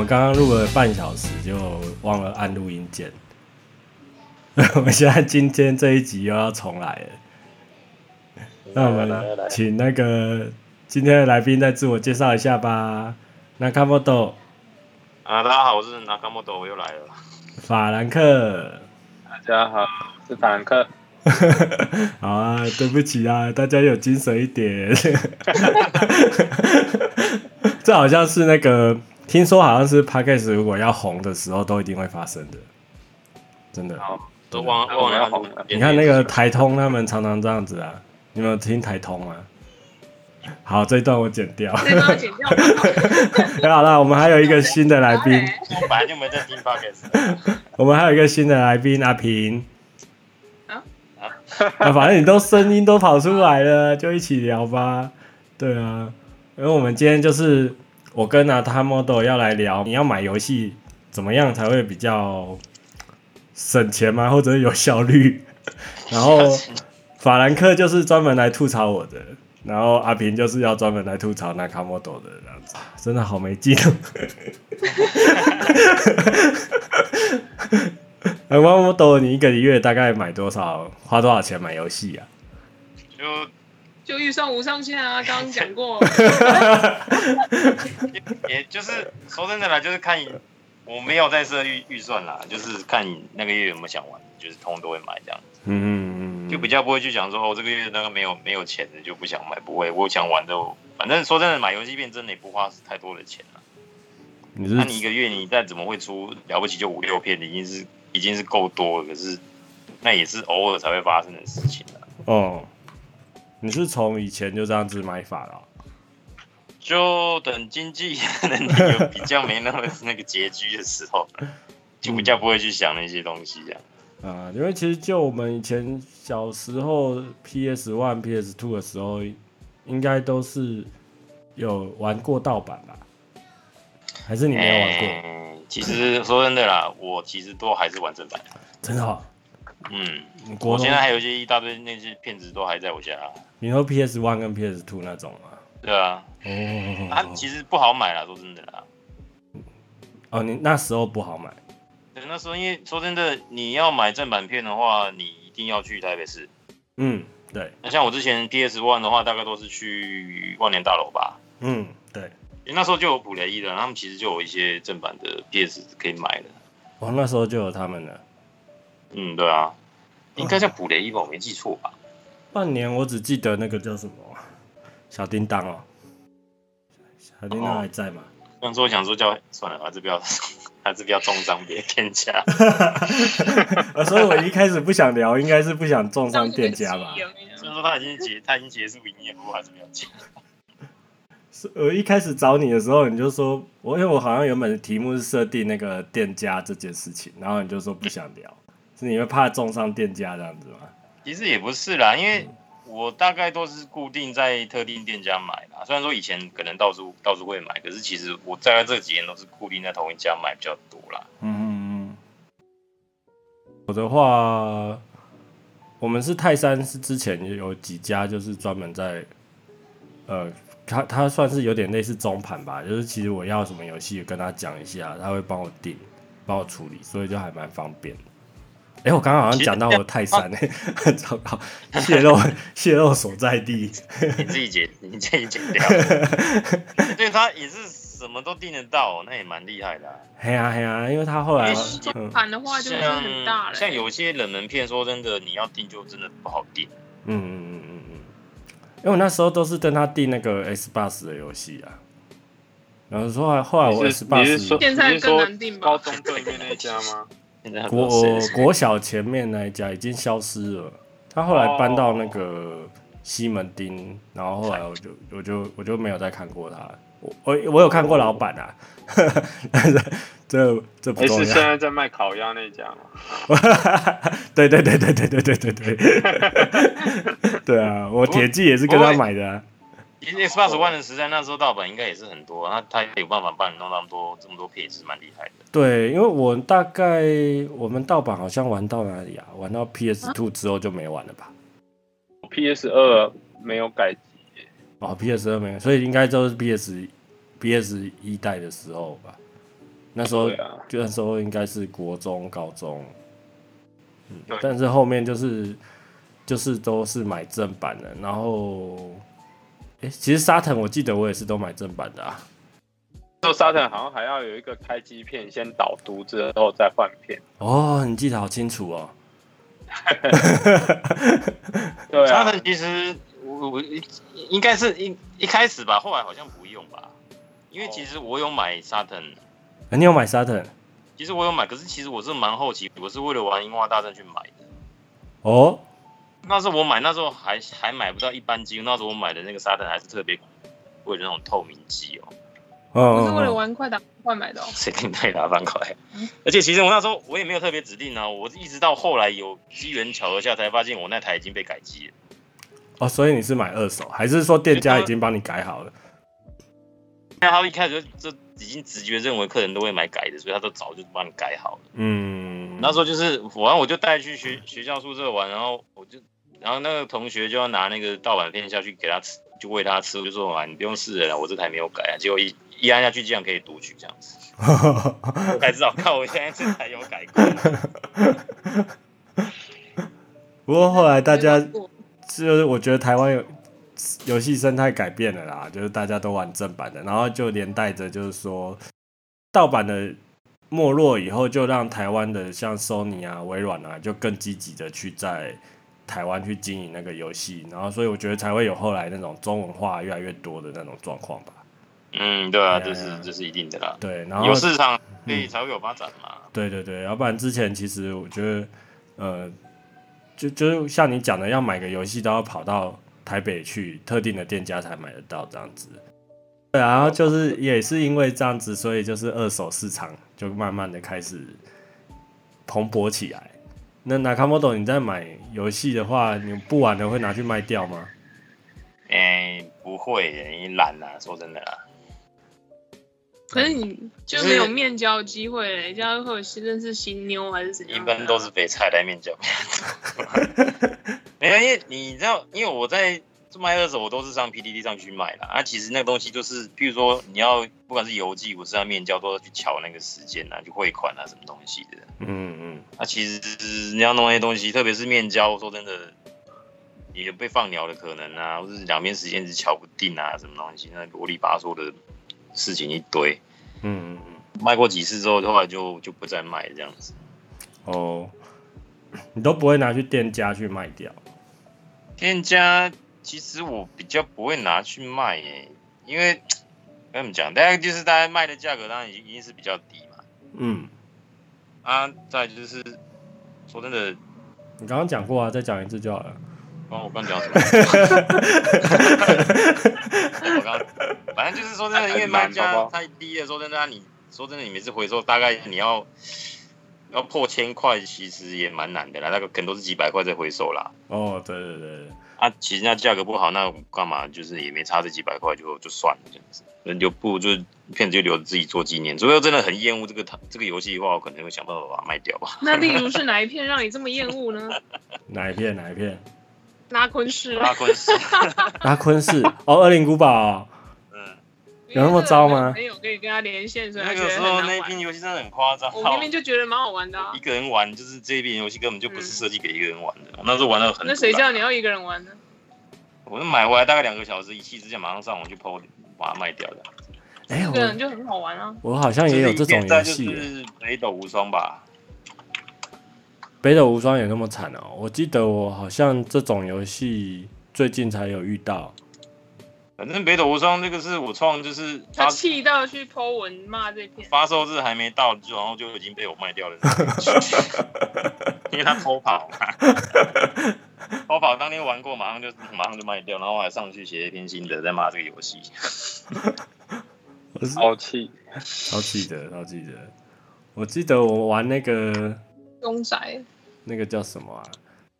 们刚刚录了半小时，就忘了按录音键。我们现在今天这一集又要重来了。那我们请那个今天的来宾再自我介绍一下吧。Nakamoto。啊，大家好，我是 Nakamoto，我又来了。法兰克。大家好，我是法兰克。好啊，对不起啊，大家有精神一点。这好像是那个，听说好像是 Podcast 如果要红的时候，都一定会发生的，真的。好，都忘忘了要红。你看那个台通，他们常常这样子啊，你们有听台通吗？好，这一段我剪掉。这段剪掉。好了，我们还有一个新的来宾。我本来就没在听 Podcast。我们还有一个新的来宾阿平。啊，反正你都声音都跑出来了，就一起聊吧。对啊，因为我们今天就是我跟 Nakamoto 要来聊，你要买游戏怎么样才会比较省钱吗？或者有效率？然后法兰克就是专门来吐槽我的，然后阿平就是要专门来吐槽 Nakamoto 的这样子，真的好没劲。Nakamoto，你一个月大概买多少？花多少钱买游戏啊？就就预算无上限啊！刚刚讲过，也就是说真的啦，就是看，我没有在设预预算啦，就是看你那个月有没有想玩，就是通通都会买这样子。嗯嗯嗯，就比较不会去想说哦，这个月那个没有没有钱的就不想买，不会，我想玩的，反正说真的，买游戏片真的也不花太多的钱啦。那你，你一个月你再怎么会出了不起就五六片，已经是。已经是够多了，可是那也是偶尔才会发生的事情了。哦，你是从以前就这样子买法了？哦？就等经济 能力有比较没那么那个拮据的时候，就比较不会去想那些东西这样。啊，因为其实就我们以前小时候 PS One、PS Two 的时候，应该都是有玩过盗版吧？还是你没有玩过？欸其实说真的啦，我其实都还是玩正版。真的、哦？嗯，我现在还有一些一大堆那些片子都还在我家。你说 PS One 跟 PS Two 那种吗？对啊。哦。它其实不好买啦，说真的啦。哦，你那时候不好买。对，那时候因为说真的，你要买正版片的话，你一定要去台北市。嗯，对。那像我之前 PS One 的话，大概都是去万年大楼吧。嗯，对。那时候就有普雷伊了，他们其实就有一些正版的 PS 可以买的。哦，那时候就有他们了。嗯，对啊，应该叫普雷伊吧，我没记错吧？半年我只记得那个叫什么小叮当哦，小叮当还在吗？当初我想说叫算了，还是不要，还是不要重伤别店家。所以我一开始不想聊，应该是不想重伤店家吧？虽然说他已经结，他已经结束营业，不过还是不要讲。我一开始找你的时候，你就说我，因为我好像原本的题目是设定那个店家这件事情，然后你就说不想聊，是你会怕中伤店家这样子吗？其实也不是啦，因为我大概都是固定在特定店家买啦。虽然说以前可能到处到处会买，可是其实我大概这几年都是固定在同一家买比较多啦。嗯嗯嗯。我的话，我们是泰山是之前有几家就是专门在呃。他他算是有点类似中盘吧，就是其实我要什么游戏，跟他讲一下，他会帮我订，帮我处理，所以就还蛮方便。哎、欸，我刚刚好像讲到我泰山哎，糟糕，泄露泄露所在地，你自己剪，你自己剪掉。对，他也是什么都订得到，那也蛮厉害的、啊。嘿呀嘿呀，因为他后来中盘的话就很大了，像有些冷门片，说真的，你要订就真的不好订。嗯嗯嗯嗯嗯。因为我那时候都是跟他订那个 Xbox 的游戏啊，然后后来后来我 Xbox 现在更难订吧？高中对面那家吗？国国小前面那一家已经消失了，他后来搬到那个西门町，然后后来我就我就我就没有再看过他。我我我有看过老板啊，但是这这不重要。是现在在卖烤鸭那家吗？对对对对对对对对对。对啊，我铁骑也是跟他买的啊。Xbox One 的时代，那时候盗版应该也是很多，他他有办法帮你弄那么多这么多配置，蛮厉害的。对，因为我大概我们盗版好像玩到哪里啊？玩到 PS Two 之后就没玩了吧？PS 二没有改机。哦，PS 二没有，所以应该都是 PS PS 一代的时候吧。那时候，啊、就那时候应该是国中、高中，嗯，但是后面就是就是都是买正版的，然后，哎、欸，其实沙腾我记得我也是都买正版的啊。做沙腾好像还要有一个开机片，先导读之后再换片。哦，你记得好清楚哦。对啊，沙腾其实我我应该是一一开始吧，后来好像不用吧，因为其实我有买沙腾。你有买沙腾？其实我有买，可是其实我是蛮好奇，我是为了玩《樱花大战》去买的。哦，那时候我买，那时候还还买不到一般机，那时候我买的那个沙腾还是特别为了那种透明机哦。不是为了玩快打快买的哦。谁跟快打方块？而且其实我那时候我也没有特别指定啊，我一直到后来有机缘巧合下才发现我那台已经被改机了。哦，所以你是买二手，还是说店家已经帮你改好了？那他一开始就就已经直觉认为客人都会买改的，所以他都早就帮你改好了。嗯，那时候就是完，我就带去学学校宿舍玩，然后我就，然后那个同学就要拿那个盗版片下去给他吃，就喂他吃，我就说啊，你不用试了，我这台没有改啊。结果一一按下去，竟然可以读取这样子，我才知道，看我现在这台有改过。不过后来大家就是我觉得台湾有。游戏生态改变了啦，就是大家都玩正版的，然后就连带着就是说，盗版的没落以后，就让台湾的像 Sony 啊、微软啊，就更积极的去在台湾去经营那个游戏，然后所以我觉得才会有后来那种中文化越来越多的那种状况吧。嗯，对啊，这是这是一定的啦。对，然后有市场，所以才会有发展嘛。嗯。对对对，要不然之前其实我觉得，呃，就就像你讲的，要买个游戏都要跑到。台北去特定的店家才买得到这样子，对，然后就是也是因为这样子，所以就是二手市场就慢慢的开始蓬勃起来。那 Nakamoto，你在买游戏的话，你不玩的会拿去卖掉吗？哎、欸，不会，你懒啊，说真的啦。可是你就没有面交机会嘞，这样会有认识新妞还是怎样？一般都是被菜来面交。没有，因为你知道，因为我在卖二手，我都是上 PDD 上去卖的啊。其实那个东西就是，譬如说你要不管是邮寄，或是要面交，都要去瞧那个时间啊，去汇款啊，什么东西的。嗯嗯。那、啊、其实你要弄那些东西，特别是面交，说真的，也有被放鸟的可能啊，或者是两边时间是瞧不定啊，什么东西，那啰里吧嗦的事情一堆。嗯嗯嗯。卖过几次之后，后来就就不再卖这样子。哦，你都不会拿去店家去卖掉？店家其实我比较不会拿去卖耶，因为跟你们讲，大家就是大家卖的价格当然已经一定是比较低嘛。嗯。啊，再就是说真的，你刚刚讲过啊，再讲一次就好了。哦，我刚讲什么？我刚，反正就是说真的，因为卖价太低了。说真的，你说真的，你每次回收大概你要要破千块，其实也蛮难的啦。那个可能都是几百块在回收啦。哦，对对对。啊，其实那价格不好，那干嘛？就是也没差这几百块，就就算了这样子。那就不如就片子就留着自己做纪念。如果真的很厌恶这个这个游戏的话，我可能会想办法把它卖掉吧。那例如是哪一片让你这么厌恶呢？哪一片？哪一片？拉昆士。拉昆士。拉昆士。哦，恶灵古堡。有那么糟吗？没有可以跟他连线，所以那个时候那一片游戏真的很夸张。我明明就觉得蛮好玩的，啊。一个人玩就是这一片游戏根本就不是设计给一个人玩的。我那时候玩的很。那谁叫你要一个人玩呢？我买回来大概两个小时，一气之下马上上网去 PO，把它卖掉的。哎，一个人就很好玩啊。我好像也有这种游戏。是北斗无双吧？北斗无双有那么惨哦！我记得我好像这种游戏最近才有遇到。反正北斗无双这个是我创，就是他气到去 po 文骂这片，发售日还没到，就然后就已经被我卖掉了，因为他偷跑，偷跑当天玩过，马上就马上就卖掉，然后我还上去写一篇心得在骂这个游戏，超气，超气的，超气的。我记得我玩那个公仔，那个叫什么啊？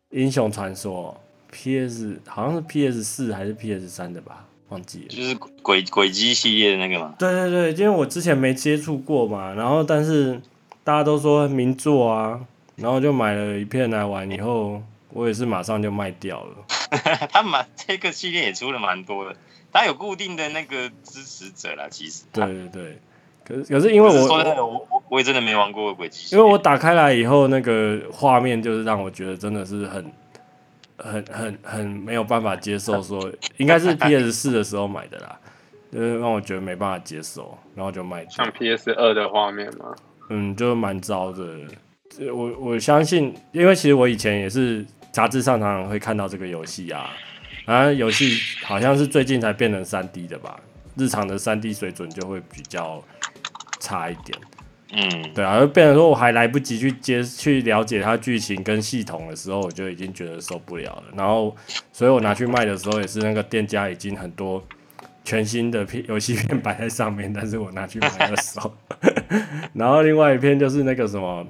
英雄传说，PS 好像是 PS 四还是 PS 三的吧？忘记了，就是鬼鬼机系列的那个嘛。对对对，因为我之前没接触过嘛，然后但是大家都说名作啊，然后就买了一片来玩，以后我也是马上就卖掉了。他蛮这个系列也出了蛮多的，他有固定的那个支持者啦，其实。对对对，可是可是因为我说真的，我我我也真的没玩过鬼机，因为我打开来以后，那个画面就是让我觉得真的是很很很很没有办法接受，说应该是 PS 四的时候买的啦，就是让我觉得没办法接受，然后就卖。像 PS 二的画面吗？嗯，就蛮糟的。我我相信，因为其实我以前也是杂志上常常会看到这个游戏啊，然后游戏好像是最近才变成三 D 的吧，日常的三 D 水准就会比较。差一点，嗯，对啊，就变成说我还来不及去接去了解它剧情跟系统的时候，我就已经觉得受不了了。然后，所以我拿去卖的时候，也是那个店家已经很多全新的片游戏片摆在上面，但是我拿去卖的时候，然后另外一片就是那个什么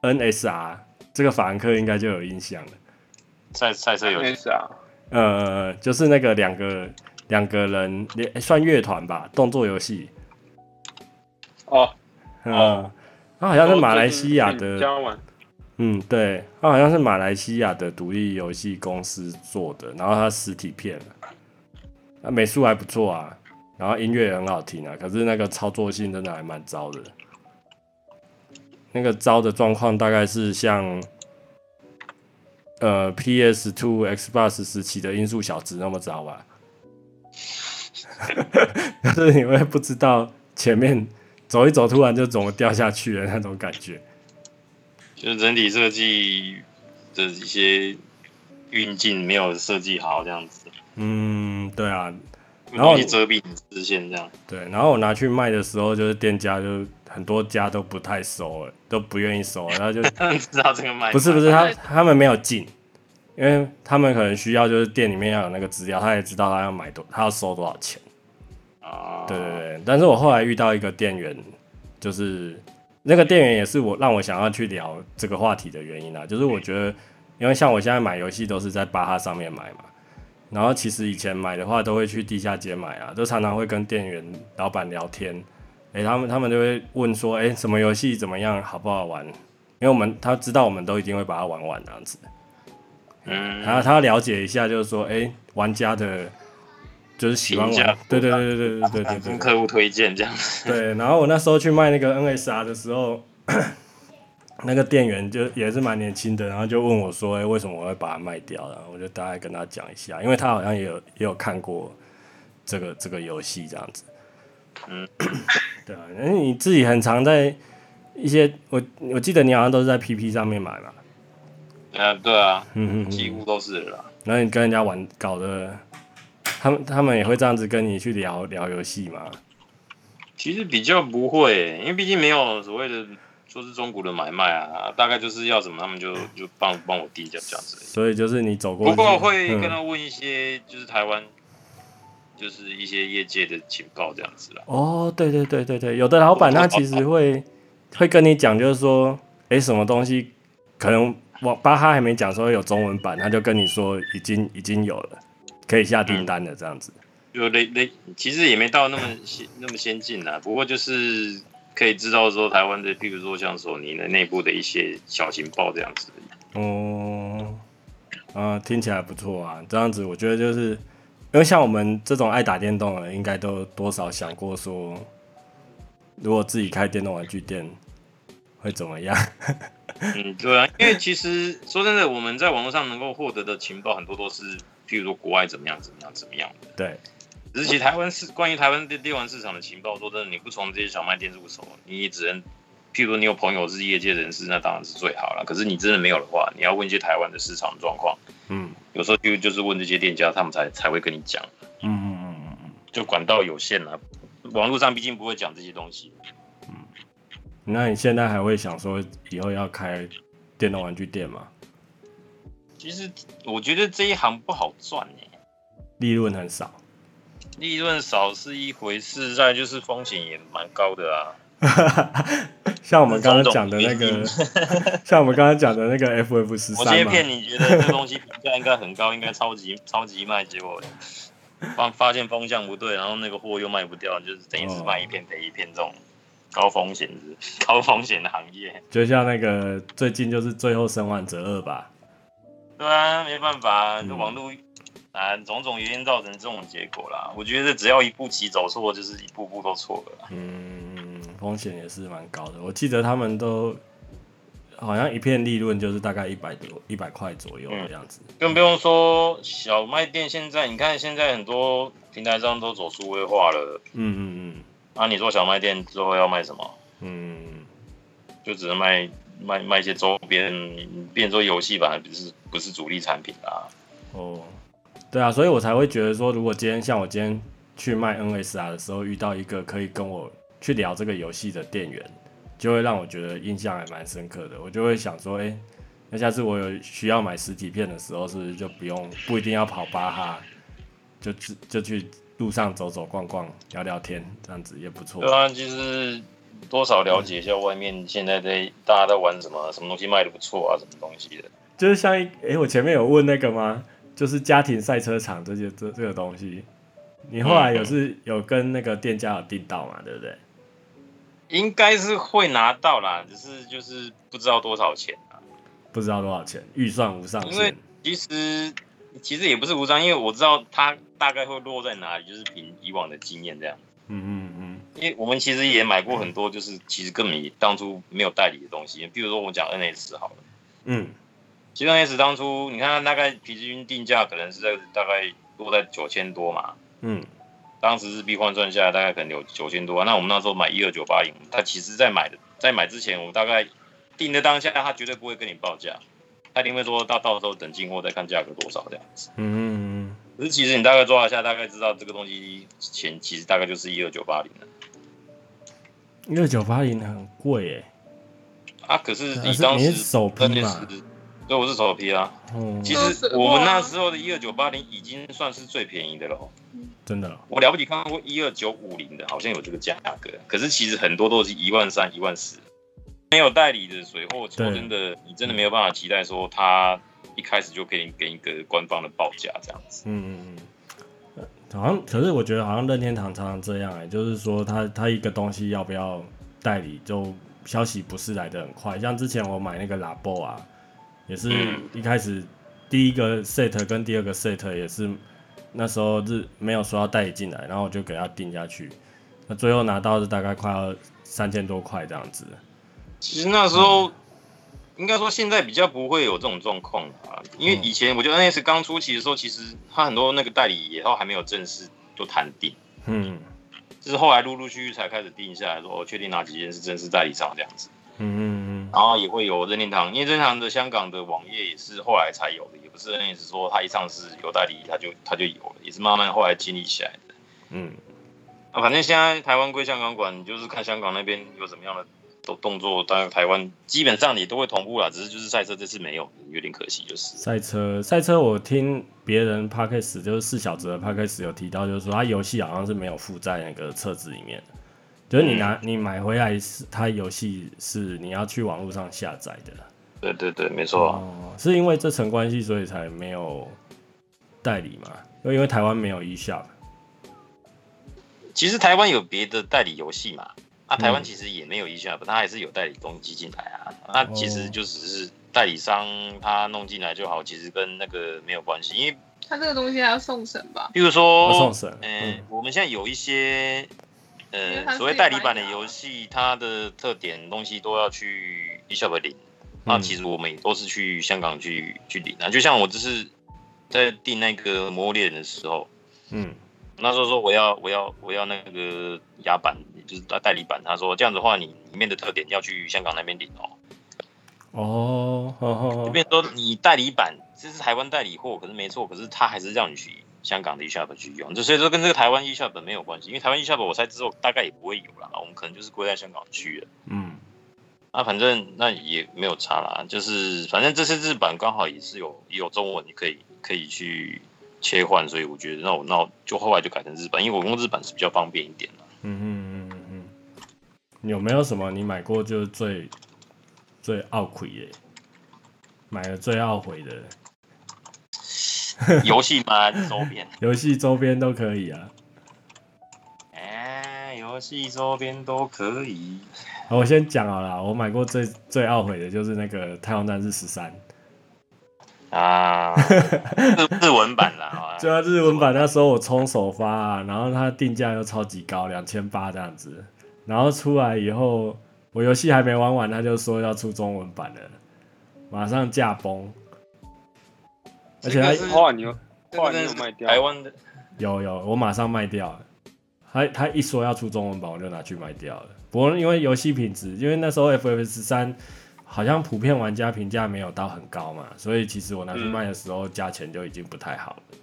NSR，这个法兰克应该就有印象了。赛赛车游戏啊，呃，就是那个两个两个人算乐团吧，动作游戏。哦，嗯，他好像是马来西亚的，嗯，对，他好像是马来西亚的独立游戏公司做的，然后他实体片，那美术还不错啊，然后音乐也很好听啊，可是那个操作性真的还蛮糟的，那个糟的状况大概是像，呃，PS Two、Xbox 时期的音速小子那么糟吧，但是你会不知道前面。走一走，突然就怎么掉下去了那种感觉，就是整体设计的一些运镜没有设计好这样子。嗯，对啊，然后遮蔽视线这样。对，然后我拿去卖的时候，就是店家就很多家都不太收了，都不愿意收了，然后就知道这个卖。不是不是，他他们没有进，因为他们可能需要就是店里面要有那个资料，他也知道他要买多，他要收多少钱。对对对，但是我后来遇到一个店员，就是那个店员也是我让我想要去聊这个话题的原因啊，就是我觉得，因为像我现在买游戏都是在巴哈上面买嘛，然后其实以前买的话都会去地下街买啊，都常常会跟店员老板聊天，诶，他们他们就会问说，诶，什么游戏怎么样，好不好玩？因为我们他知道我们都一定会把它玩完这样子，嗯，然后他了解一下，就是说，诶，玩家的。就是喜欢玩，对对对对对对对对，跟 客户推荐这样。对，然后我那时候去卖那个 NSR 的时候，那个店员就也是蛮年轻的，然后就问我说：“哎、欸，为什么我会把它卖掉？”然后我就大概跟他讲一下，因为他好像也有也有看过这个这个游戏这样子。嗯，对啊，因为你自己很常在一些我我记得你好像都是在 PP 上面买嘛。呃，对啊，嗯嗯，几乎都是了。然后你跟人家玩搞的。他们他们也会这样子跟你去聊聊游戏吗？其实比较不会，因为毕竟没有所谓的说是中国的买卖啊，大概就是要什么他们就就帮帮我递这样子。所以就是你走过，不过会跟他问一些就是台湾就是一些业界的情报这样子啦。哦，对对对对对，有的老板他其实会会跟你讲，就是说，哎，什么东西可能我巴哈还没讲说有中文版，他就跟你说已经已经有了。可以下订单的这样子，就类类，其实也没到那么先那么先进啦。不过就是可以知道说台湾的，譬如说像索尼的内部的一些小情报这样子。哦，啊，听起来不错啊。这样子我觉得就是，因为像我们这种爱打电动的，应该都多少想过说，如果自己开电动玩具店会怎么样？嗯，对啊，因为其实说真的，我们在网络上能够获得的情报很多都是。譬如说国外怎么样怎么样怎么样的，对。只是其实台湾市关于台湾电电玩市场的情报，说真的，你不从这些小卖店入手，你只能，譬如说你有朋友是业界人士，那当然是最好了。可是你真的没有的话，你要问一些台湾的市场状况，嗯，有时候就就是问这些店家，他们才才会跟你讲，嗯嗯嗯嗯嗯，就管道有限了，网络上毕竟不会讲这些东西，嗯。那你现在还会想说以后要开电动玩具店吗？其实我觉得这一行不好赚耶，利润很少，利润少是一回事，再就是风险也蛮高的啊。像我们刚刚讲的那个，像我们刚刚讲的那个 FF 十三，我今天骗你觉得这东西评价应该很高，应该超级超级卖，结果发发现风向不对，然后那个货又卖不掉，就是等于是卖一片赔一片这种高风险的高风险的行业。就像那个最近就是最后生还者二吧。对啊，没办法，这网络啊，种种原因造成这种结果啦。我觉得只要一步棋走错，就是一步步都错了。嗯，风险也是蛮高的。我记得他们都好像一片利润就是大概一百多一百块左右的样子。更不用说小卖店，现在你看现在很多平台上都走数位化了。嗯嗯嗯。那、啊、你做小卖店之后要卖什么？嗯，就只能卖卖卖一些周边，变做游戏吧，不是不是主力产品啊。哦，对啊，所以我才会觉得说，如果今天像我今天去卖 NSR 的时候，遇到一个可以跟我去聊这个游戏的店员，就会让我觉得印象还蛮深刻的。我就会想说，哎、欸，那下次我有需要买实体片的时候，是不是就不用不一定要跑巴哈，就就去。路上走走逛逛，聊聊天，这样子也不错。对啊，就是多少了解一下外面现在在大家在玩什么，什么东西卖的不错啊，什么东西的。就是像一，哎、欸，我前面有问那个吗？就是家庭赛车场这些这这个东西，你后来有是有跟那个店家有订到嘛？对不对？应该是会拿到啦，只是就是不知道多少钱啊。不知道多少钱，预算无上限。因为其实其实也不是无上，因为我知道它。大概会落在哪里？就是凭以往的经验这样。嗯嗯嗯。因为我们其实也买过很多，就是其实根本当初没有代理的东西。比如说我讲 NS 好了。嗯。其实 NS 当初你看大概平均定价可能是在大概落在九千多嘛。嗯。当时日币换算下来大概可能有九千多。那我们那时候买一二九八零，他其实在买的在买之前，我们大概定的当下，他绝对不会跟你报价，他一定会说到到时候等进货再看价格多少这样子。嗯。可是其实你大概抓一下，大概知道这个东西钱其实大概就是一二九八零了。一二九八零很贵哎。啊，可是你当时首批嘛？对，我是首批啊。嗯。其实我们那时候的一二九八零已经算是最便宜的了。真的。我了不起看过一二九五零的，好像有这个价格。可是其实很多都是一万三、一万四。没有代理的水货，说真的，你真的没有办法期待说他。一开始就给你给一个官方的报价这样子，嗯嗯嗯，好像可是我觉得好像任天堂常常这样哎、欸，就是说他他一个东西要不要代理，就消息不是来的很快。像之前我买那个拉波啊，也是一开始第一个 set 跟第二个 set 也是那时候是没有说要代理进来，然后我就给他定下去，那最后拿到是大概快要三千多块这样子。其实那时候。嗯应该说现在比较不会有这种状况啊，因为以前我觉得 NS 刚出期的时候，其实他很多那个代理也都还没有正式就谈定，嗯，就是后来陆陆续续才开始定下来说，我确定哪几间是正式代理商这样子，嗯嗯嗯，然后也会有任天堂，因为任天堂的香港的网页也是后来才有的，也不是 NS 说他一上市有代理他就他就有了，也是慢慢后来建立起来的，嗯，啊，反正现在台湾归香港管，你就是看香港那边有什么样的。动动作，当然台湾基本上也都会同步啦，只是就是赛车这次没有，有点可惜就是。赛车赛车，我听别人 podcast 就是四小子的 podcast 有提到，就是说他游戏好像是没有附在那个册子里面，就是你拿、嗯、你买回来是他游戏是你要去网络上下载的。对对对，没错、哦。是因为这层关系，所以才没有代理嘛？因为因为台湾没有 eShop。其实台湾有别的代理游戏嘛？啊，台湾其实也没有 eShop，他还是有代理公司进来啊。那其实就只是代理商他弄进来就好，其实跟那个没有关系，因为他这个东西还要送审吧？比如说，送审。嗯，我们现在有一些呃所谓代理版的游戏，它的特点东西都要去 eShop 领。那其实我们也都是去香港去去领啊。就像我这是在订那个《魔物猎人》的时候，嗯。那时候说我要我要我要那个亚版，就是代理版。他说这样子的话，你里面的特点要去香港那边领哦。哦，好好好。就变说你代理版这是台湾代理货，可是没错，可是他还是让你去香港的 eShop 去用。就所以说跟这个台湾 eShop 没有关系，因为台湾 eShop 我猜之后大概也不会有了，我们可能就是归在香港区了。嗯。那反正那也没有差啦，就是反正这次日版刚好也是有也有中文，你可以可以去。切换，所以我觉得那我那我就后来就改成日版，因为我用日版是比较方便一点嗯嗯嗯，有没有什么你买过就是最最懊悔的？买了最懊悔的 游戏吗？周边？游戏周边都可以啊。哎，游戏周边都可以。好，我先讲好了，我买过最最懊悔的就是那个《太空战士十三》。啊，日 日文版啦，对啊，日文版那时候我冲首发啊，然后它定价又超级高，两千八这样子，然后出来以后，我游戏还没玩完，他就说要出中文版了，马上驾崩。而且他后来你有后来你有卖掉台湾的？有有，我马上卖掉了。他他一说要出中文版，我就拿去卖掉了。不过因为游戏品质，因为那时候 FF 十三好像普遍玩家评价没有到很高嘛，所以其实我拿去卖的时候价钱就已经不太好了，嗯、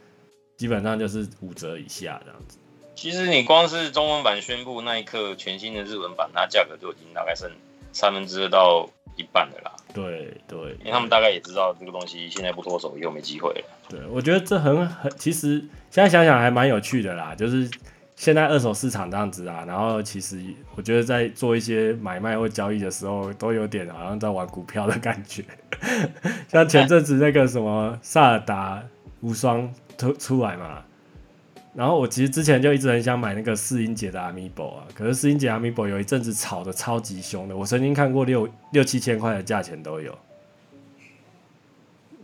基本上就是五折以下这样子。其实你光是中文版宣布那一刻，全新的日文版，那价格就已经大概剩三分之二到一半的啦。对对，因为他们大概也知道这个东西现在不脱手又没机会了。对，我觉得这很很，其实现在想想还蛮有趣的啦，就是现在二手市场这样子啊，然后其实我觉得在做一些买卖或交易的时候，都有点好像在玩股票的感觉。像前阵子那个什么萨尔达无双出出来嘛。然后我其实之前就一直很想买那个四英姐的 Amiibo 啊，可是四英姐 Amiibo 有一阵子炒的超级凶的，我曾经看过六六七千块的价钱都有。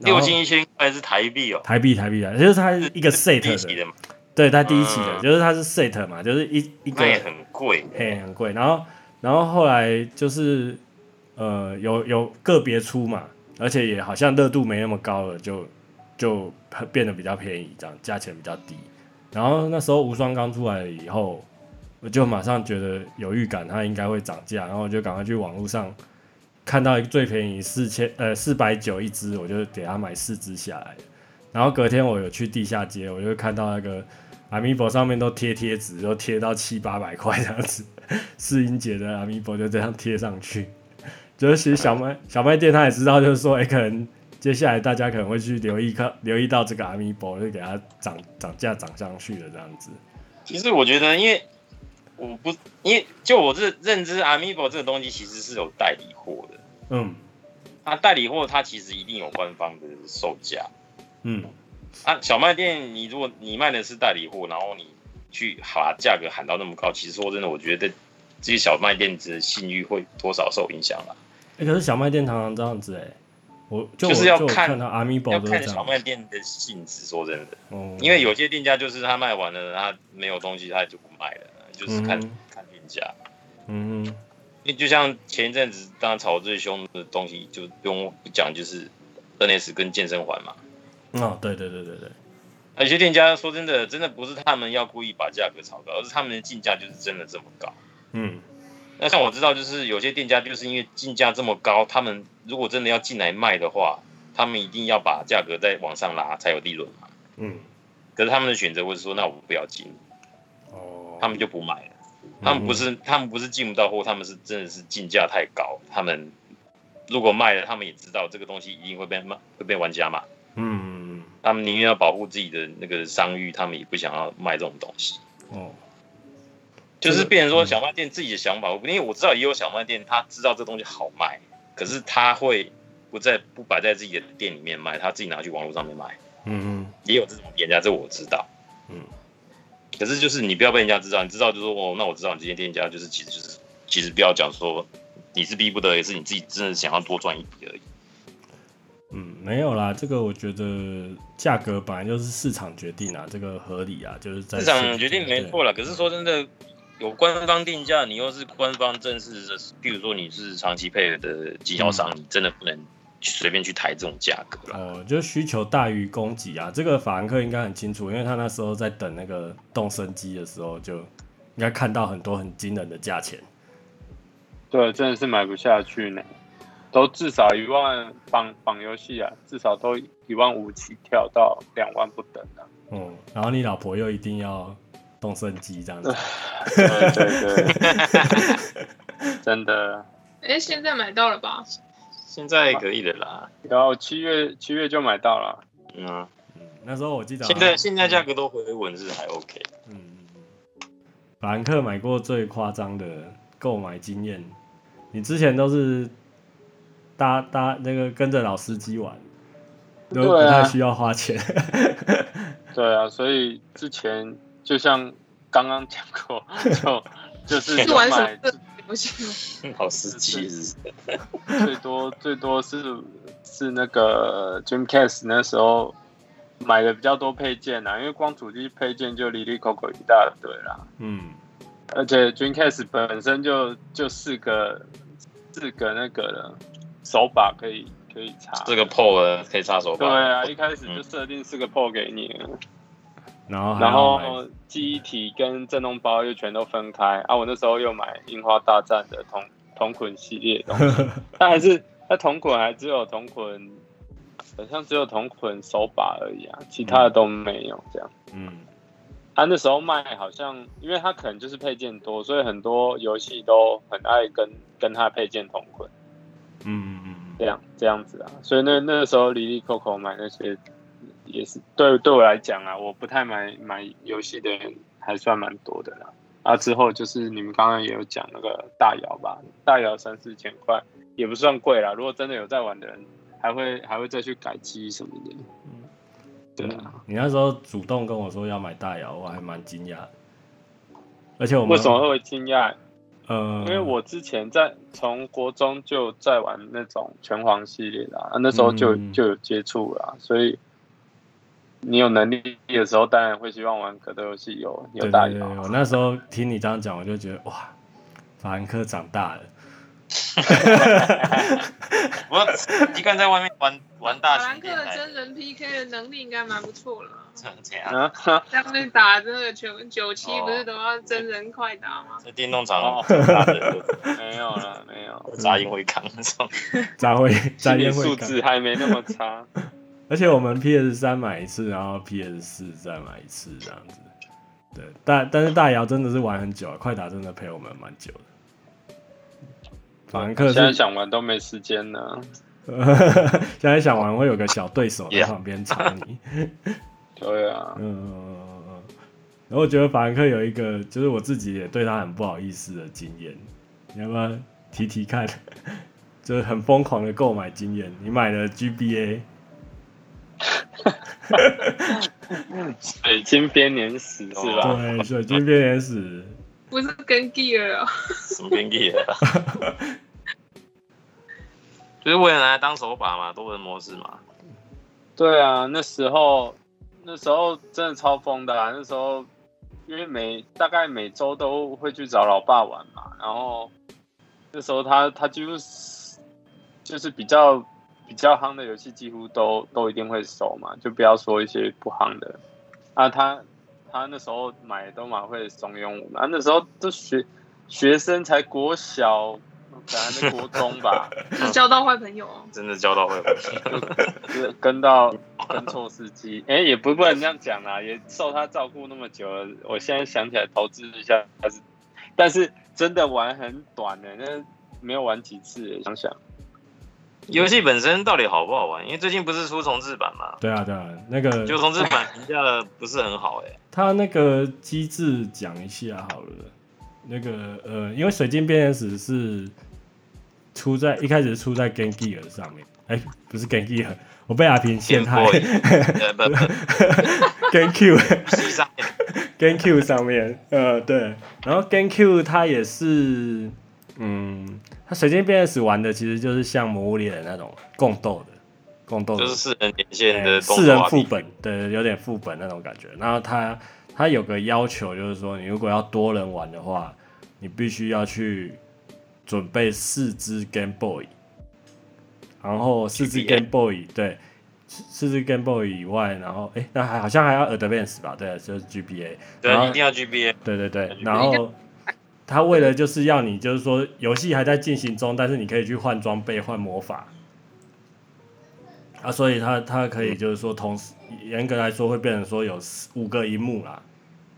六七千块是台币哦，台币台币啊，就是它是一个 set 的，的对，它第一期的，嗯、就是它是 set 嘛，就是一一个很贵，嘿，很贵。然后然后后来就是呃有有个别出嘛，而且也好像热度没那么高了，就就变得比较便宜，这样价钱比较低。然后那时候无双刚出来以后，我就马上觉得有预感，它应该会涨价，然后我就赶快去网络上看到一个最便宜四千呃四百九一只，我就给他买四只下来。然后隔天我有去地下街，我就看到那个 Amiibo 上面都贴贴纸，都贴到七八百块这样子，四英杰的 Amiibo 就这样贴上去。就是其实小卖小卖店他也知道，就是说，哎，可能。接下来大家可能会去留意看，留意到这个 Amiibo 就给它涨涨价涨上去了这样子。其实我觉得，因为我不，因为就我这认知，Amiibo 这个东西其实是有代理货的。嗯。啊，代理货它其实一定有官方的售价。嗯。啊，小卖店你如果你卖的是代理货，然后你去把价格喊到那么高，其实说真的，我觉得这些小卖店子的信誉会多少受影响了。哎、欸，可是小卖店常常这样子哎、欸。我就就是要看，看阿米宝要看小卖店的性质。说真的，嗯、因为有些店家就是他卖完了，他没有东西，他就不卖了，就是看、嗯、看店家。嗯，因为就像前一阵子当然炒最凶的东西，就不用讲，就是 NS 跟健身环嘛。哦，对对对对对。有些店家说真的，真的不是他们要故意把价格炒高，而是他们的进价就是真的这么高。嗯。那像我知道，就是有些店家就是因为进价这么高，他们如果真的要进来卖的话，他们一定要把价格再往上拉才有利润嘛。嗯。可是他们的选择会是说，那我不要进。哦。他们就不卖了。他们不是，他们不是进不到货，他们是真的是进价太高。他们如果卖了，他们也知道这个东西一定会被卖，会被玩家骂。嗯。他们宁愿要保护自己的那个商誉，他们也不想要卖这种东西。哦。就是变成说小卖店自己的想法，因为我知道也有小卖店，他知道这东西好卖，可是他会不在不摆在自己的店里面卖，他自己拿去网络上面卖。嗯嗯，也有这种店家，这我知道。嗯，可是就是你不要被人家知道，你知道就是说哦，那我知道你这些店家就是其实就是其实不要讲说你是逼不得，也是你自己真的想要多赚一笔而已。嗯，没有啦，这个我觉得价格本来就是市场决定啊，这个合理啊，就是在市场决定没错啦。可是说真的。有官方定价，你又是官方正式的，譬如说你是长期配合的经销商，嗯、你真的不能随便去抬这种价格哦，就需求大于供给啊，这个法兰克应该很清楚，因为他那时候在等那个动身机的时候，就应该看到很多很惊人的价钱。对，真的是买不下去呢，都至少一万绑绑游戏啊，至少都一万五起跳到两万不等啊。嗯，然后你老婆又一定要。动身机这样子，对 对对，真的。哎、欸，现在买到了吧？现在可以的啦。然后七月七月就买到了。嗯啊，嗯，那时候我记得。现在现在价格都回稳是还 OK。嗯嗯。法兰克买过最夸张的购买经验，你之前都是搭搭那个跟着老司机玩，都不太需要花钱。对啊，所以之前。就像刚刚讲过，就 就是买 好司机，最多最多是是那个 Dreamcast 那时候买的比较多配件啊，因为光主机配件就里里口口一大堆啦。嗯，而且 Dreamcast 本身就就四个四个那个了手把可以可以插，四个 port 可以插手把。对啊，一开始就设定四个 port 给你了，然后然后记忆体跟震动包又全都分开啊！我那时候又买樱花大战的同同捆系列的东西，它还是它同捆还只有同捆，好像只有同捆手把而已啊，其他的都没有这样。嗯。他那时候卖好像，因为他可能就是配件多，所以很多游戏都很爱跟跟他配件同捆。嗯嗯嗯，这样这样子啊，所以那那个时候，离离扣扣买那些也是对对我来讲啊，我不太买买游戏的人还算蛮多的啦。啊，之后就是你们刚刚也有讲那个大窑吧，大窑三四千块也不算贵啦。如果真的有在玩的人，还会还会再去改机什么的。嗯对啊，你那时候主动跟我说要买大窑，我还蛮惊讶。而且我们为什么会惊讶？呃，因为我之前在从国中就在玩那种拳皇系列的，那时候就就有接触啦，所以你有能力的时候，当然会希望玩格斗游戏有有大有。我那时候听你这样讲，我就觉得哇，法兰克长大了。我一个人在外面玩玩大型。法兰克的真人 PK 的能力应该蛮不错了。这样。在外面打这个九九七不是都要真人快打吗？在电动场没有了，没有。杂音会扛那种。杂会杂音会素质还没那么差。而且我们 PS 三买一次，然后 PS 四再买一次这样子。对，但但是大姚真的是玩很久啊，快打真的陪我们蛮久的。法兰克现在想玩都没时间呢。现在想玩会有个小对手在旁边插你。对啊，嗯嗯嗯嗯。然后我觉得法兰克有一个，就是我自己也对他很不好意思的经验，你要不要提提看？就是很疯狂的购买经验，你买了 GBA。水晶编年史是吧？对，水晶编年史。不是跟 Gear 哦，什么跟 Gear？就是为了拿来当手把嘛，多人模式嘛。对啊，那时候那时候真的超疯的啊！那时候因为每大概每周都会去找老爸玩嘛，然后那时候他他就是就是比较比较夯的游戏，几乎都都一定会熟嘛，就不要说一些不夯的啊他。他那时候买都蛮会怂恿我们，啊，那时候都学学生才国小，本来是国中吧，交到坏朋友，真的交到坏朋友，跟到跟错司机，哎，也不不能这样讲啦，也受他照顾那么久了，我现在想起来投资一下，但是但是真的玩很短的，那没有玩几次，想想。游戏本身到底好不好玩？因为最近不是出重置版嘛？对啊，对啊，那个就重置版评价不是很好哎。它那个机制讲一下好了，那个呃，因为水晶编年史是出在一开始是出在 Game Gear 上面，哎、欸，不是 Game Gear，我被阿平陷害。Game Cube，Game Cube 上面，呃，对，然后 Game Cube 它也是，嗯。他水晶 BS 玩的其实就是像魔物猎人那种共斗的，共斗就是四人连线的四人副本，对，有点副本那种感觉。然后他他有个要求，就是说你如果要多人玩的话，你必须要去准备四只 Game Boy，然后四只 Game Boy，对，四支 Game Boy 以外，然后哎，那还好像还要 Advance 吧？对，就是 GBA，对，一定要 GBA，对对对，然后。他为了就是要你，就是说游戏还在进行中，但是你可以去换装备、换魔法。啊，所以他他可以就是说，同时严格来说会变成说有五个一幕啦，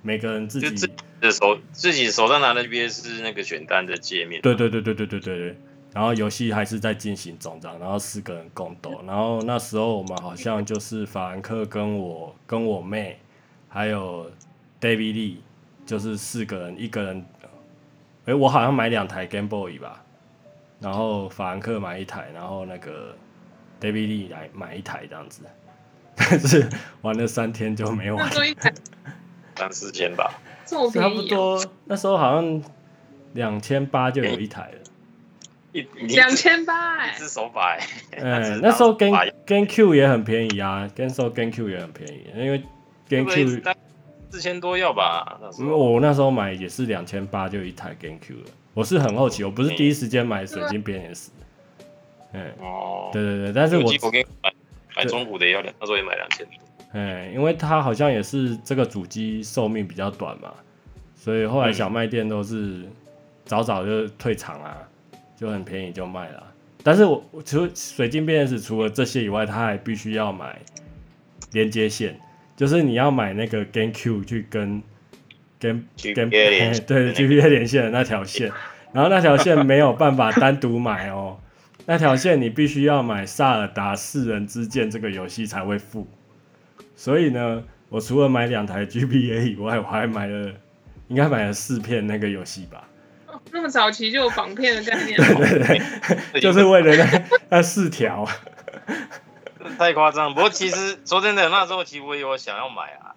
每个人自己的手自己手上拿的 GBA 是那个选单的界面，对对对对对对对对，然后游戏还是在进行中这样，然后四个人共斗，然后那时候我们好像就是法兰克跟我跟我妹还有 David Lee，就是四个人，一个人。哎、欸，我好像买两台 Game Boy 吧，然后法兰克买一台，然后那个 David Lee 来买一台这样子，但是玩了三天就没玩。三四千吧，差不多。那时候好像两千八就有一台了。一两千八哎，是手把哎。嗯，那时候 Game Game Q 也很便宜啊，跟时候 Game Q 也很便宜，因为 Game Q 四千多要吧？因为我那时候买也是两千八就一台 GameCube 了。我是很好奇，我不是第一时间买水晶边缘石。嗯，哦，对对对，但是我我给买买中古的也要两，那时候也买两千多。哎，因为它好像也是这个主机寿命比较短嘛，所以后来小卖店都是早早就退场啊，就很便宜就卖了。但是我除水晶边缘石除了这些以外，它还必须要买连接线，就是你要买那个 GameCube 去跟。跟 跟对 GBA 连线的那条线，然后那条线没有办法单独买哦，那条线你必须要买《萨尔达四人之剑》这个游戏才会付。所以呢，我除了买两台 GBA 以外，我还买了，应该买了四片那个游戏吧。哦，那么早期就有仿片的概念？对对对，就是为了那那四条。太夸张，不过其实说真的，那时候其实我也有想要买啊，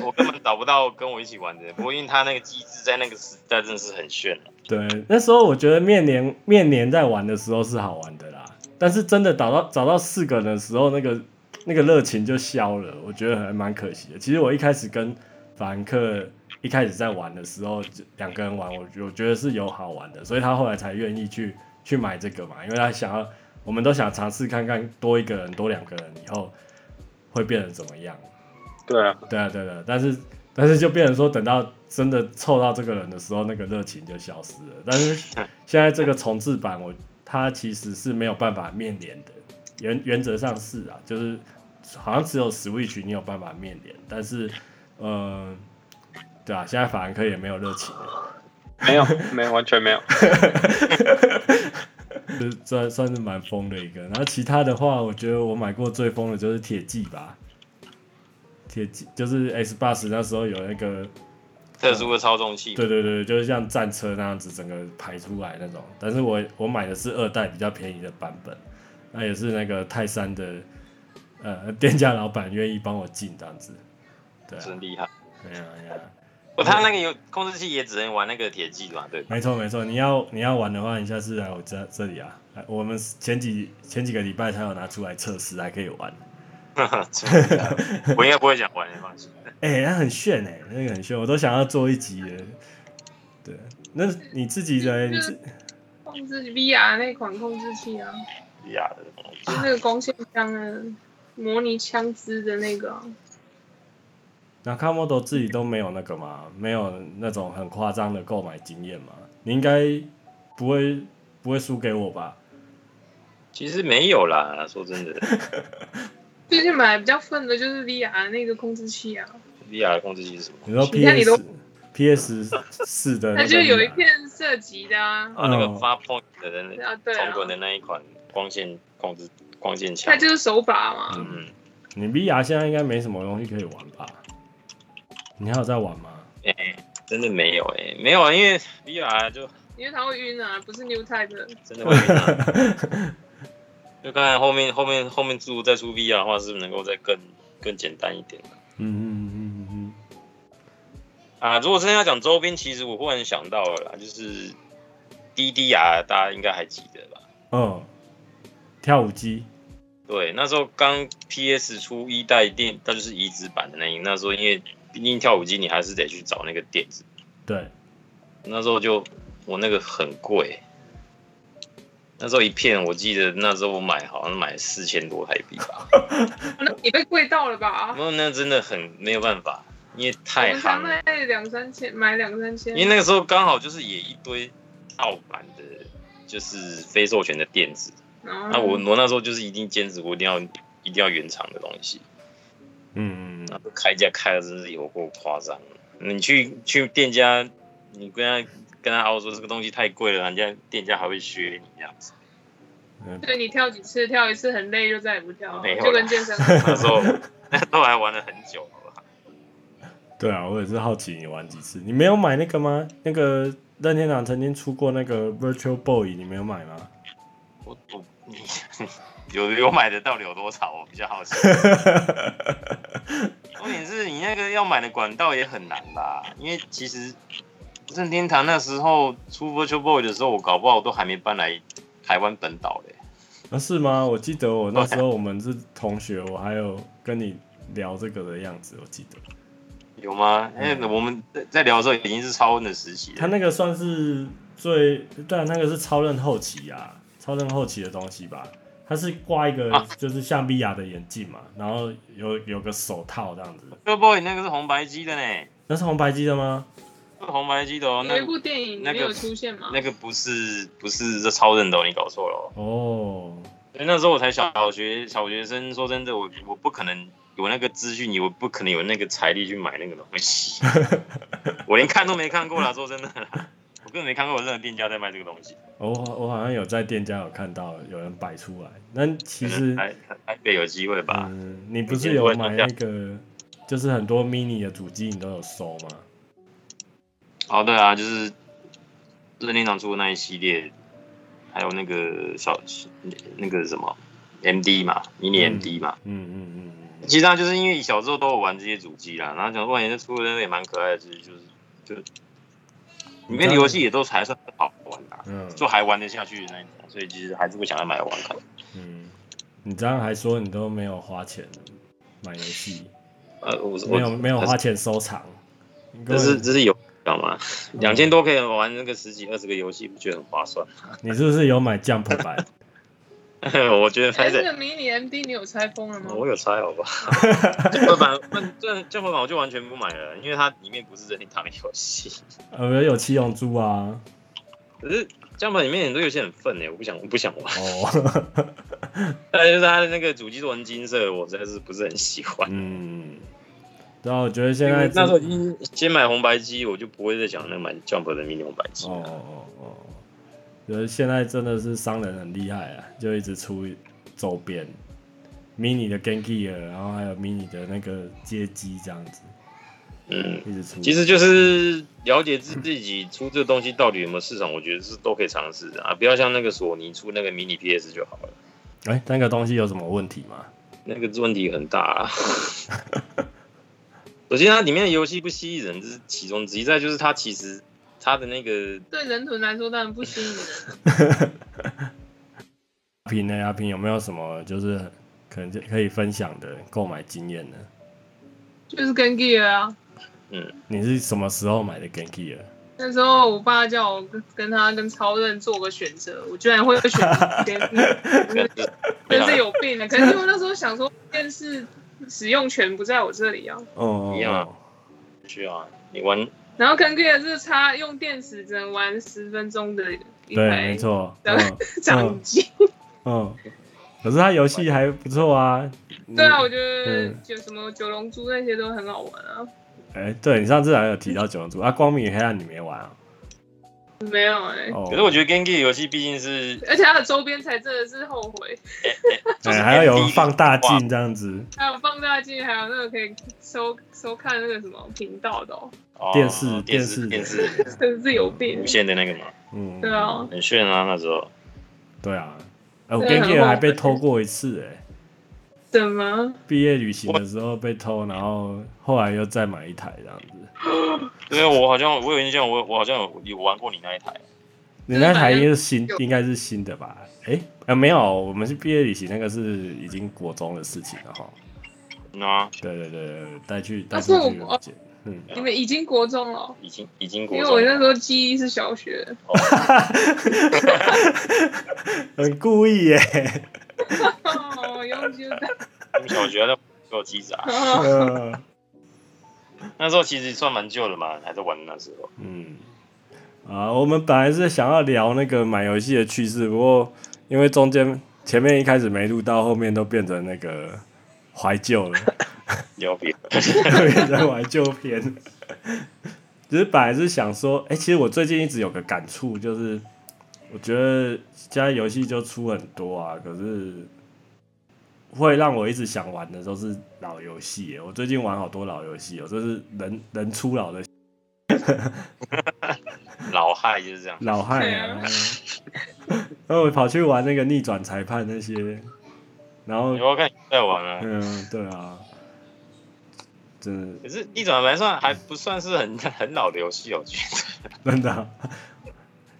我，我根本找不到跟我一起玩的。不过因为他那个机制在那个时代真的是很炫了。对，那时候我觉得面连面连在玩的时候是好玩的啦，但是真的找到找到四个人的时候，那个那个热情就消了，我觉得还蛮可惜的。其实我一开始跟法兰克一开始在玩的时候，两个人玩，我我觉得是有好玩的，所以他后来才愿意去去买这个嘛，因为他想要。我们都想尝试看看，多一个人、多两个人以后会变成怎么样？对啊，对啊，对的。但是，但是就变成说，等到真的凑到这个人的时候，那个热情就消失了。但是现在这个重置版，我它其实是没有办法面连的。原原则上是啊，就是好像只有 Switch 你有办法面连，但是，嗯、呃，对啊，现在法兰克也没有热情了，没有，没有，完全没有。就算算是蛮疯的一个，然后其他的话，我觉得我买过最疯的就是铁骑吧。铁骑就是 S bus 那时候有那个特殊的操纵器，对对对，就是像战车那样子整个排出来那种。但是我我买的是二代比较便宜的版本，那也是那个泰山的呃店家老板愿意帮我进这样子，对、啊，真厉害，哎呀哎呀。我他那个有控制器，也只能玩那个铁骑嘛，对。没错没错，你要你要玩的话，你下次来我这这里啊，我们前几前几个礼拜才有拿出来测试，还可以玩。我应该不会想玩，你放心。哎、欸，那很炫哎、欸，那个很炫，我都想要做一集了。对，那你自己的，控制 VR 那款控制器啊，VR 的，就那个光线枪啊，模拟枪支的那个。那卡莫多自己都没有那个嘛，没有那种很夸张的购买经验嘛？你应该不会不会输给我吧？其实没有啦，说真的。最近买比较愤的就是 VR 那个控制器啊。VR 控制器是什么？你说 PS PS 四的？它就有一片射击的啊。啊，那个发 point 的那啊，对，中国的那一款光线控制光线枪。它就是手把嘛。嗯嗯。你 VR 现在应该没什么东西可以玩吧？你还有在玩吗？哎、欸，真的没有哎、欸，没有啊，因为 VR 就因为它会晕啊，不是 New Type 的，真的会晕啊。就看看后面后面后面出再出 VR 的话，是不是能够再更更简单一点？嗯嗯嗯嗯嗯。啊，如果真的要讲周边，其实我忽然想到了啦，就是滴滴啊大家应该还记得吧？嗯，跳舞机。对，那时候刚 PS 出一代电，它就是移植版的那一，那时候因为毕竟跳舞机你还是得去找那个垫子。对，那时候就我那个很贵，那时候一片我记得那时候我买好像买四千多台币吧。那你被贵到了吧？那那真的很没有办法，因为太夯了。两三千买两三千，因为那个时候刚好就是也一堆盗版的，就是非授权的垫子。那我我那时候就是一定坚持，我一定要一定要原厂的东西。嗯，那开价开的真是有够夸张。你去去店家，你跟他跟他凹说这个东西太贵了，人家店家还会削你这样子。对，你跳几次，跳一次很累，就再也不跳了。就跟健身。那时候那时候还玩了很久，好不好？对啊，我也是好奇你玩几次。你没有买那个吗？那个任天堂曾经出过那个 Virtual Boy，你没有买吗？我我。你有有买的到底有多少？我比较好奇。重点是你那个要买的管道也很难吧？因为其实任天堂那时候出 Virtual Boy 的时候，我搞不好都还没搬来台湾本岛嘞。啊，是吗？我记得我那时候我们是同学，我还有跟你聊这个的样子，我记得。有吗？哎、嗯，我们在聊的时候已经是超任的时期了。他那个算是最对啊，那个是超任后期啊，超任后期的东西吧。他是挂一个就是像 VR 的眼镜嘛，啊、然后有有个手套这样子。Go Boy 那个是红白机的呢？那是红白机的吗？是红白机的哦。那有一部电影没有出现吗？那个不是不是这超人的，你搞错了哦。所以那时候我才小学小学生，说真的，我我不可能有那个资讯，我不可能有那个财力去买那个东西。我连看都没看过啦，说真的啦。根本没看过有任何店家在卖这个东西。我我好像有在店家有看到有人摆出来，那其实还还得有机会吧、嗯？你不是有买那个，就是很多 mini 的主机你都有收吗？哦，对啊，就是任天堂出的那一系列，还有那个小那个什么 MD 嘛，mini MD 嘛。嗯嗯嗯嗯。其实上就是因为小时候都有玩这些主机啦，然后想说哇，人家出的那个也蛮可爱的，就是就是就。里面的游戏也都还算好玩的，嗯，就还玩得下去的那种，所以其实还是会想要买玩看。嗯，你刚刚还说你都没有花钱买游戏，呃，我没有没有花钱收藏，这是这是有，知道吗？两千多可以玩那个十几二十个游戏，不觉得很划算？你是不是有买 Jump 版？我觉得拍的。这个迷你 MD 你有拆封了吗？我有拆，好吧。这个版，这这版我就完全不买了，因为它里面不是任天堂的游戏。呃，有七龙珠啊。可是这版里面很多游戏很粪哎，我不想，我不想玩。哦。但就是它的那个主机做成金色，我实在是不是很喜欢。嗯。然后我觉得现在那时候已经先买红白机，我就不会再想那买 Jump 的迷你红白机。哦哦哦。觉得现在真的是商人很厉害啊，就一直出周边，mini 的 Game Gear，然后还有 mini 的那个街机这样子，嗯，一直出。其实就是了解自自己出这个东西到底有没有市场，我觉得是都可以尝试的啊，不要像那个索尼出那个 mini PS 就好了。哎、欸，那个东西有什么问题吗？那个问题很大啊。首先，它里面的游戏不吸引人，这是其中之一。再就是它其实。他的那个对人臀来说当然不吸引人。阿平呢？阿平有没有什么就是可能就可以分享的购买经验呢？就是 Game Gear 啊。嗯，你是什么时候买的 Game Gear？那时候我爸叫我跟跟他跟超人做个选择，我居然会选 Game Gear，真是有病了。可是因为那时候想说电视使用权不在我这里啊。哦，一样啊，需要啊，你玩。然后 Gear 是插用电池只能玩十分钟的一台，对，没错，掌机。嗯，可是它游戏还不错啊。对啊，我觉得就什么九龙珠那些都很好玩啊。哎，对，你上次还有提到九龙珠啊，光明与黑暗你没玩啊？没有哎。可是我觉得 Game Gear 游戏毕竟是，而且它的周边才真的是后悔。哎，还要有放大镜这样子。还有放大镜，还有那个可以收收看那个什么频道的哦。电视电视电视，真是有病！无线的那个嘛，嗯，对啊，很炫啊那时候。对啊，哎，我 Game Gear 还被偷过一次哎。怎么？毕业旅行的时候被偷，然后后来又再买一台这样子。对，我好像我有印象，我我好像有有玩过你那一台。你那台应该是新，应该是新的吧？哎，呃，没有，我们是毕业旅行，那个是已经国中的事情了哈。啊？对对对对，带去带去去。嗯，你们已经国中了，已经已经国中，因为我那时候记忆是小学，很故意耶。小学的给我机子啊？那时候其实算蛮旧的嘛，还在玩那时候。嗯，啊，我们本来是想要聊那个买游戏的趣事，不过因为中间前面一开始没录到，后面都变成那个怀旧了。牛逼，变成怀旧片。其实本来是想说，哎、欸，其实我最近一直有个感触，就是我觉得现在游戏就出很多啊，可是会让我一直想玩的都是老游戏。我最近玩好多老游戏哦，就是人人出老的，老害就是这样，老害啊。然后我跑去玩那个逆转裁判那些，然后我看你在玩啊，嗯，对啊。真可是逆转还算还不算是很很老的游戏，我觉得。真的、啊？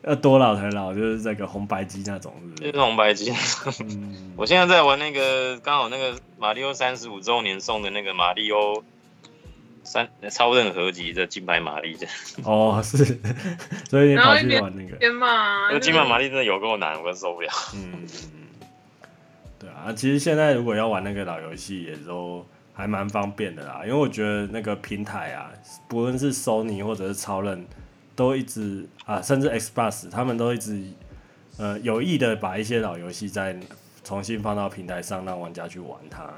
要多老才老？就是这个红白机那种是不是？就是红白机。嗯、我现在在玩那个刚好那个马里奥三十五周年送的那个马里奥三超任合集的金牌玛丽的。哦，是，所以你跑去玩那个。天嘛，那金牌玛丽真的有够难，我受不了。嗯，对啊，其实现在如果要玩那个老游戏，也都还蛮方便的啦。因为我觉得那个平台啊，不论是 Sony 或者是超任，都一直啊，甚至 Xbox，他们都一直呃有意的把一些老游戏再重新放到平台上，让玩家去玩它。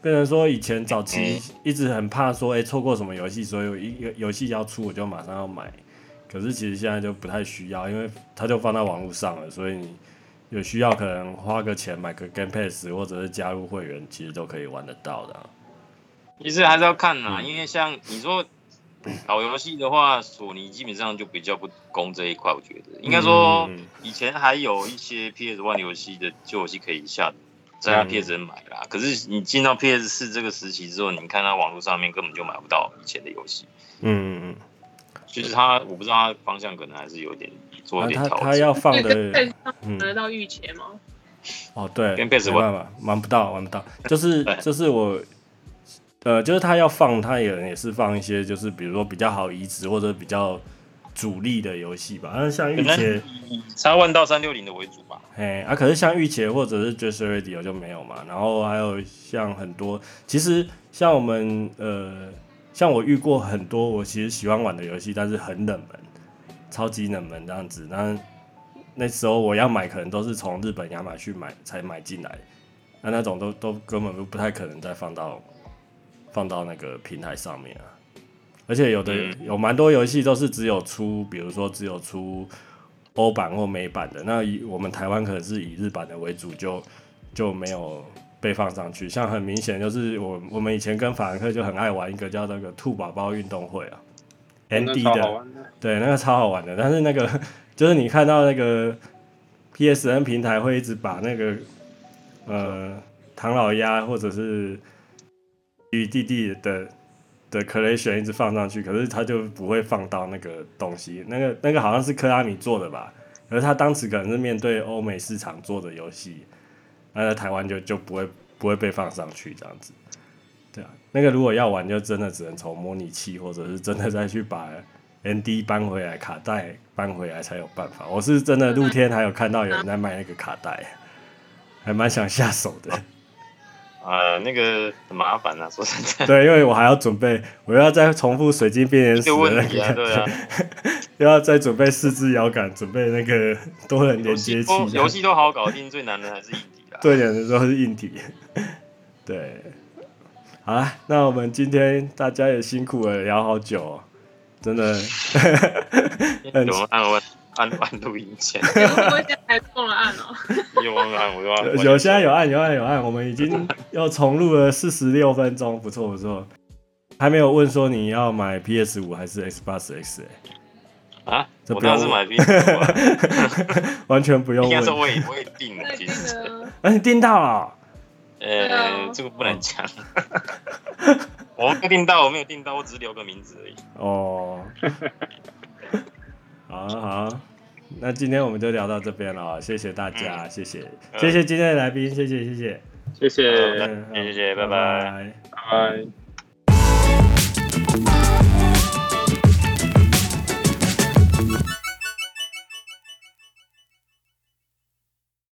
变成说以前早期一直很怕说，哎，错过什么游戏，所以有游戏要出，我就马上要买。可是其实现在就不太需要，因为它就放在网络上了，所以你有需要可能花个钱买个 Game Pass 或者是加入会员，其实都可以玩得到的。其实还是要看呐，因为像你说老游戏的话，索尼基本上就比较不攻这一块。我觉得应该说以前还有一些 PS One 游戏的旧游戏可以下。在 PSN 买啦，可是你进到 PS 四这个时期之后，你看它网络上面根本就买不到以前的游戏。嗯嗯嗯，就是它，我不知道它方向可能还是有点做一点调整。它要放的，嗯，得到预钱吗？哦，对，跟 PS 玩吧，玩不到，玩不到。就是 就是我，呃，就是他要放，他也也是放一些，就是比如说比较好移植或者比较主力的游戏吧。那像御姐，三万到三六零的为主吧。哎啊，可是像御前或者是 Jet Set Radio 就没有嘛。然后还有像很多，其实像我们呃，像我遇过很多我其实喜欢玩的游戏，但是很冷门，超级冷门这样子。那那时候我要买，可能都是从日本亚马逊买才买进来，那那种都都根本就不太可能再放到放到那个平台上面啊。而且有的有蛮多游戏都是只有出，比如说只有出。欧版或美版的，那以我们台湾可能是以日版的为主就，就就没有被放上去。像很明显就是我我们以前跟法兰克就很爱玩一个叫那个兔宝宝运动会啊，ND 的，的，对，那个超好玩的。但是那个 就是你看到那个 PSN 平台会一直把那个呃唐老鸭或者是与弟弟的。的 collection 一直放上去，可是他就不会放到那个东西。那个那个好像是克拉米做的吧？而他当时可能是面对欧美市场做的游戏，那在台湾就就不会不会被放上去这样子。对啊，那个如果要玩，就真的只能从模拟器，或者是真的再去把 ND 搬回来，卡带搬回来才有办法。我是真的露天还有看到有人在卖那个卡带，还蛮想下手的。呃，那个很麻烦啊，说实在。对，因为我还要准备，我要再重复水晶变岩石的那个，对啊，又 要再准备四支摇杆，准备那个 多人连接器。游戏都好搞定，最难的还是硬体啊。最，难的时候是硬体。对，好啦，那我们今天大家也辛苦了，聊好久哦，真的。很按按录音键，有现在还忘了按哦。有按，我有有现在有按有按有按，我们已经又重录了四十六分钟，不错不错。还没有问说你要买 PS 五还是 Xbox X 哎？啊，我当时买 PS 五，完全不用问。应该说我也我也订了，其实。哎，你订到了？呃，这个不能讲。我没订到，我没有订到，我只是留个名字而已。哦。好好，那今天我们就聊到这边了，谢谢大家，谢谢，谢谢今天的来宾，谢谢谢谢，谢谢，谢谢，拜。拜，拜。